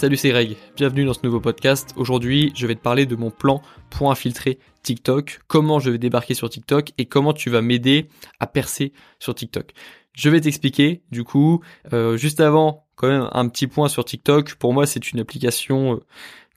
Salut c'est Greg, bienvenue dans ce nouveau podcast. Aujourd'hui je vais te parler de mon plan pour infiltrer TikTok, comment je vais débarquer sur TikTok et comment tu vas m'aider à percer sur TikTok. Je vais t'expliquer du coup, euh, juste avant quand même un petit point sur TikTok, pour moi c'est une application euh,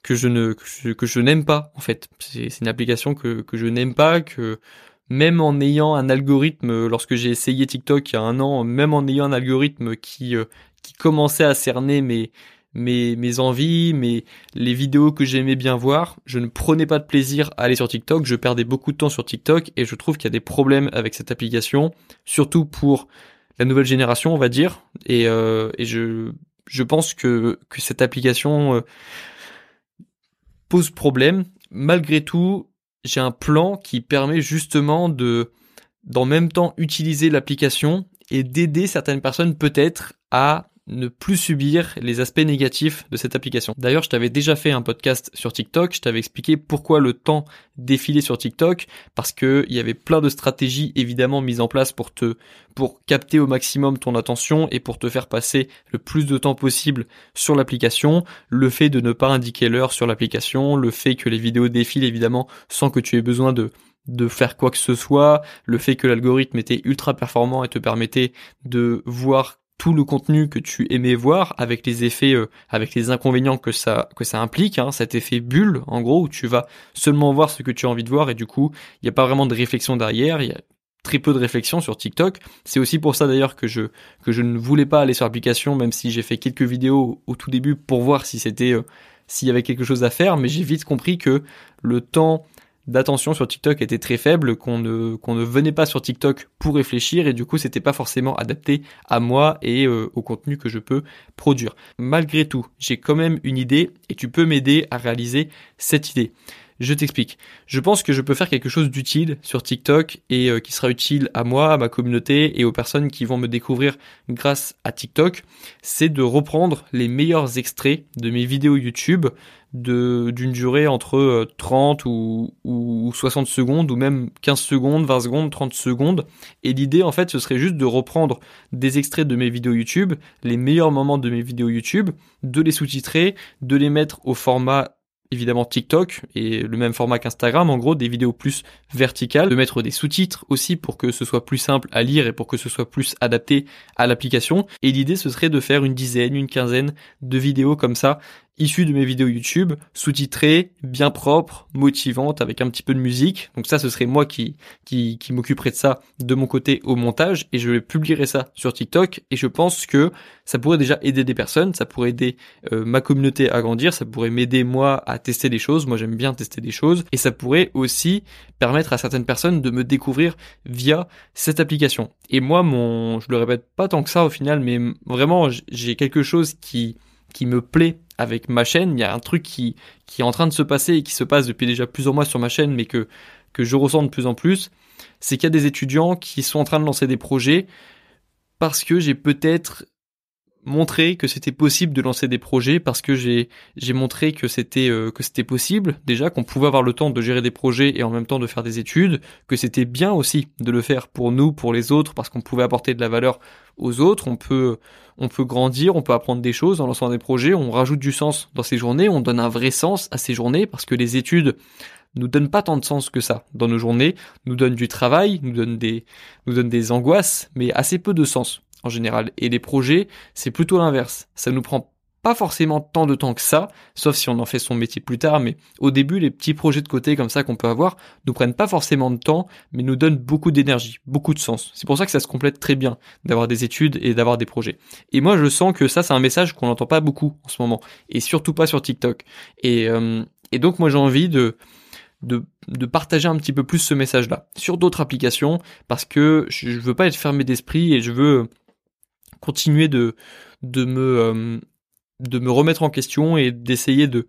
que je n'aime pas en fait. C'est une application que, je n'aime pas, que même en ayant un algorithme, lorsque j'ai essayé TikTok il y a un an, même en ayant un algorithme euh, qui commençait à cerner mes, mes, mes envies, mes, les vidéos que j'aimais bien voir, je ne prenais pas de plaisir à aller sur TikTok, je perdais beaucoup de temps sur TikTok et je trouve qu'il y a des problèmes avec cette application, surtout pour la nouvelle génération, on va dire, et, euh, je, je pense que, que cette application euh, pose problème. Malgré tout, j'ai un plan qui permet justement de, d'en même temps utiliser l'application et d'aider certaines personnes peut-être à ne plus subir les aspects négatifs de cette application. D'ailleurs, je t'avais déjà fait un podcast sur TikTok, je t'avais expliqué pourquoi le temps défilait sur TikTok, parce que il y avait plein de stratégies évidemment mises en place pour te, pour capter au maximum ton attention et pour te faire passer le plus de temps possible sur l'application, le fait de ne pas indiquer l'heure sur l'application, le fait que les vidéos défilent évidemment sans que tu aies besoin de de faire quoi que ce soit, le fait que l'algorithme était ultra performant et te permettait de voir tout le contenu que tu aimais voir avec les effets, euh, avec les inconvénients que ça que ça implique, hein, cet effet bulle en gros où tu vas seulement voir ce que tu as envie de voir et du coup il n'y a pas vraiment de réflexion derrière, il y a très peu de réflexion sur TikTok. C'est aussi pour ça d'ailleurs que je que je ne voulais pas aller sur l'application même si j'ai fait quelques vidéos au tout début pour voir si c'était euh, s'il y avait quelque chose à faire, mais j'ai vite compris que le temps d'attention sur TikTok était très faible, qu'on ne, qu'on ne venait pas sur TikTok pour réfléchir et du coup c'était pas forcément adapté à moi et euh, au contenu que je peux produire. Malgré tout, j'ai quand même une idée et tu peux m'aider à réaliser cette idée. Je t'explique. Je pense que je peux faire quelque chose d'utile sur TikTok et euh, qui sera utile à moi, à ma communauté et aux personnes qui vont me découvrir grâce à TikTok. C'est de reprendre les meilleurs extraits de mes vidéos YouTube d'une durée entre 30 euh, ou 60 secondes ou même 15 secondes, 20 secondes, 30 secondes. Et l'idée en fait ce serait juste de reprendre des extraits de mes vidéos YouTube, les meilleurs moments de mes vidéos YouTube, de les sous-titrer, de les mettre au format évidemment TikTok et le même format qu'Instagram, en gros des vidéos plus verticales, de mettre des sous-titres aussi pour que ce soit plus simple à lire et pour que ce soit plus adapté à l'application. Et l'idée ce serait de faire une dizaine, une quinzaine de vidéos comme ça issu de mes vidéos YouTube, sous-titrées, bien propres, motivantes, avec un petit peu de musique. Donc ça, ce serait moi qui, qui, qui de ça de mon côté au montage et je publierai ça sur TikTok et je pense que ça pourrait déjà aider des personnes, ça pourrait aider euh, ma communauté à grandir, ça pourrait m'aider moi à tester des choses, moi j'aime bien tester des choses et ça pourrait aussi permettre à certaines personnes de me découvrir via cette application. Et moi, mon, je le répète pas tant que ça au final, mais vraiment j'ai quelque chose qui qui me plaît avec ma chaîne. Il y a un truc qui, est en train de se passer et qui se passe depuis déjà plusieurs mois sur ma chaîne, mais que je ressens de plus en plus. C'est qu'il y a des étudiants qui sont en train de lancer des projets parce que j'ai peut-être montré que c'était possible de lancer des projets parce que j'ai j'ai montré que c'était euh, que c'était possible déjà qu'on pouvait avoir le temps de gérer des projets et en même temps de faire des études que c'était bien aussi de le faire pour nous pour les autres parce qu'on pouvait apporter de la valeur aux autres. On peut on peut grandir on peut apprendre des choses en lançant des projets. On rajoute du sens dans ces journées on donne un vrai sens à ces journées parce que les études nous donnent pas tant de sens que ça dans nos journées, nous donnent du travail, nous donnent des, nous donnent des angoisses, mais assez peu de sens en général. Et les projets, c'est plutôt l'inverse. Ça nous prend pas forcément tant de temps que ça, sauf si on en fait son métier plus tard, mais au début, les petits projets de côté comme ça qu'on peut avoir nous prennent pas forcément de temps, mais nous donnent beaucoup d'énergie, beaucoup de sens. C'est pour ça que ça se complète très bien d'avoir des études et d'avoir des projets. Et moi, je sens que ça, c'est un message qu'on n'entend pas beaucoup en ce moment, et surtout pas sur TikTok. Et, euh, et donc, moi, j'ai envie de, de, de, partager un petit peu plus ce message-là sur d'autres applications, parce que je veux pas être fermé d'esprit et je veux continuer de, de me, euh, de me remettre en question et d'essayer de,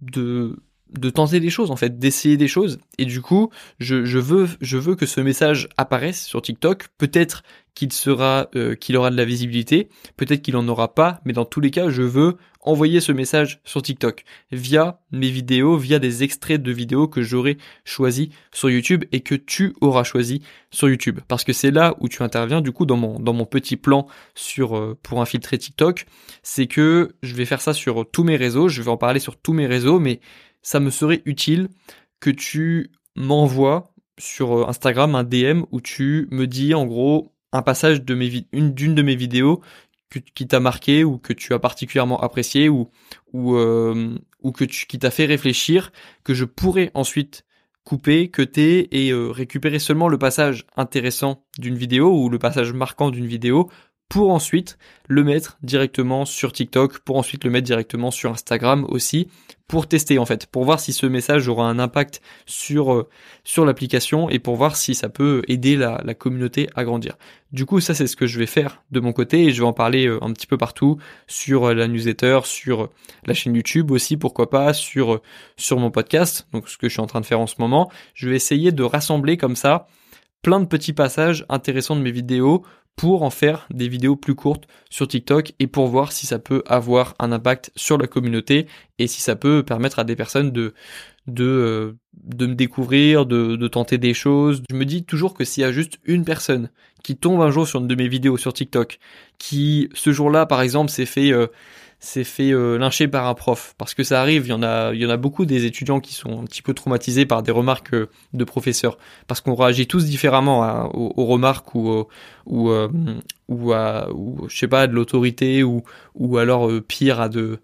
de, de tenter des choses en fait, d'essayer des choses. Et du coup, je, je, veux, je veux que ce message apparaisse sur TikTok. Peut-être qu'il sera, euh, qu'il aura de la visibilité, peut-être qu'il en aura pas, mais dans tous les cas, je veux envoyer ce message sur TikTok via mes vidéos, via des extraits de vidéos que j'aurai choisi sur YouTube et que tu auras choisi sur YouTube. Parce que c'est là où tu interviens du coup dans mon dans mon petit plan sur euh, pour infiltrer TikTok, c'est que je vais faire ça sur tous mes réseaux, je vais en parler sur tous mes réseaux, mais ça me serait utile que tu m'envoies sur euh, Instagram un DM où tu me dis en gros un passage de d'une de mes vidéos qui t'a marqué ou que tu as particulièrement apprécié ou ou euh, qui t'a fait réfléchir que je pourrais ensuite couper, cuter et euh, récupérer seulement le passage intéressant d'une vidéo ou le passage marquant d'une vidéo pour ensuite le mettre directement sur TikTok, pour ensuite le mettre directement sur Instagram aussi, pour tester en fait, pour voir si ce message aura un impact sur euh, sur l'application et pour voir si ça peut aider la, communauté à grandir. Du coup, ça c'est ce que je vais faire de mon côté et je vais en parler euh, un petit peu partout sur euh, la newsletter, sur la chaîne YouTube aussi, pourquoi pas, sur sur mon podcast, donc ce que je suis en train de faire en ce moment. Je vais essayer de rassembler comme ça plein de petits passages intéressants de mes vidéos pour en faire des vidéos plus courtes sur TikTok et pour voir si ça peut avoir un impact sur la communauté et si ça peut permettre à des personnes de de euh, de me découvrir, de, de tenter des choses. Je me dis toujours que s'il y a juste une personne qui tombe un jour sur une de mes vidéos sur TikTok, qui ce jour-là par exemple s'est fait euh, s'est fait euh, lyncher par un prof. Parce que ça arrive il y en a y en a beaucoup des étudiants qui sont un petit peu traumatisés par des remarques euh, de professeurs. Parce qu'on réagit tous différemment aux, remarques ou euh, ou à ou je sais pas de l'autorité ou ou alors pire à de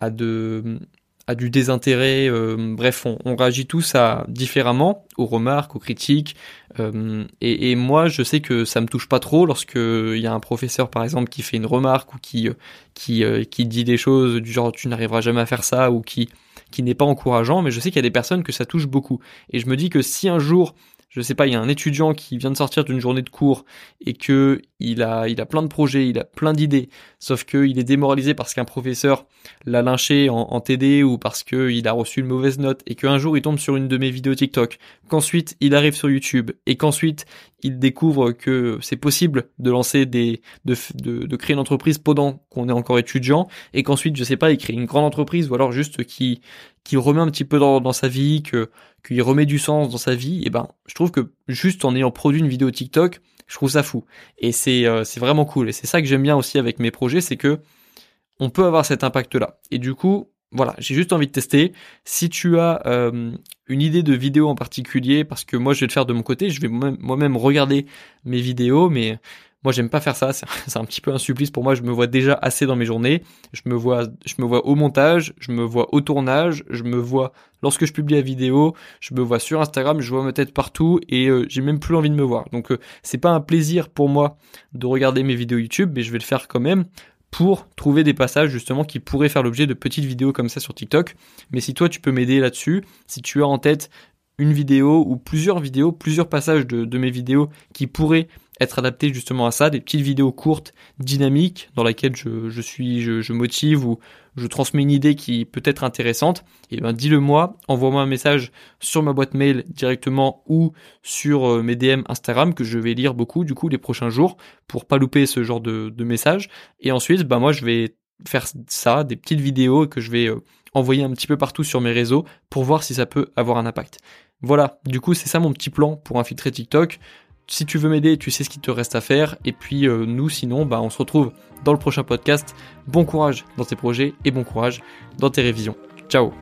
à de à du désintérêt. Euh, bref, on, on, réagit tous à différemment aux remarques, aux critiques. Euh, et, moi, je sais que ça me touche pas trop lorsque il y a un professeur, par exemple, qui fait une remarque ou qui qui euh, qui dit des choses du genre tu n'arriveras jamais à faire ça ou qui qui n'est pas encourageant. Mais je sais qu'il y a des personnes que ça touche beaucoup. Et je me dis que si un jour je sais pas, il y a un étudiant qui vient de sortir d'une journée de cours et que il a, il a plein de projets, il a plein d'idées, sauf qu'il est démoralisé parce qu'un professeur l'a lynché en, TD ou parce qu'il a reçu une mauvaise note et qu'un jour il tombe sur une de mes vidéos TikTok, qu'ensuite il arrive sur YouTube et qu'ensuite il découvre que c'est possible de lancer des, de, de, créer une entreprise pendant qu'on est encore étudiant et qu'ensuite, je sais pas, il crée une grande entreprise ou alors juste qui, qui remet un petit peu dans, dans sa vie, que, qu'il remet du sens dans sa vie, et ben, je trouve que juste en ayant produit une vidéo TikTok, je trouve ça fou. Et c'est, euh, c'est vraiment cool. Et c'est ça que j'aime bien aussi avec mes projets, c'est que on peut avoir cet impact-là. Et du coup, voilà, j'ai juste envie de tester. Si tu as euh, une idée de vidéo en particulier, parce que moi je vais le faire de mon côté, je vais moi-même regarder mes vidéos, mais moi, j'aime pas faire ça. C'est un petit peu un supplice pour moi. Je me vois déjà assez dans mes journées. Je me vois, je me vois au montage, je me vois au tournage, je me vois lorsque je publie la vidéo, je me vois sur Instagram, je vois ma tête partout et euh, j'ai même plus envie de me voir. Donc, euh, c'est pas un plaisir pour moi de regarder mes vidéos YouTube, mais je vais le faire quand même pour trouver des passages justement qui pourraient faire l'objet de petites vidéos comme ça sur TikTok. Mais si toi tu peux m'aider là-dessus, si tu as en tête une vidéo ou plusieurs vidéos, plusieurs passages de, mes vidéos qui pourraient être adapté justement à ça, des petites vidéos courtes, dynamiques, dans lesquelles je, je suis, je, motive ou je transmets une idée qui peut être intéressante, et ben dis-le moi, envoie-moi un message sur ma boîte mail directement ou sur euh, mes DM Instagram que je vais lire beaucoup du coup les prochains jours pour pas louper ce genre de, de messages. Et ensuite, ben moi je vais faire ça, des petites vidéos que je vais euh, envoyer un petit peu partout sur mes réseaux pour voir si ça peut avoir un impact. Voilà, du coup c'est ça mon petit plan pour infiltrer TikTok si tu veux m'aider, tu sais ce qu'il te reste à faire. Et puis euh, nous, sinon, bah, on se retrouve dans le prochain podcast. Bon courage dans tes projets et bon courage dans tes révisions. Ciao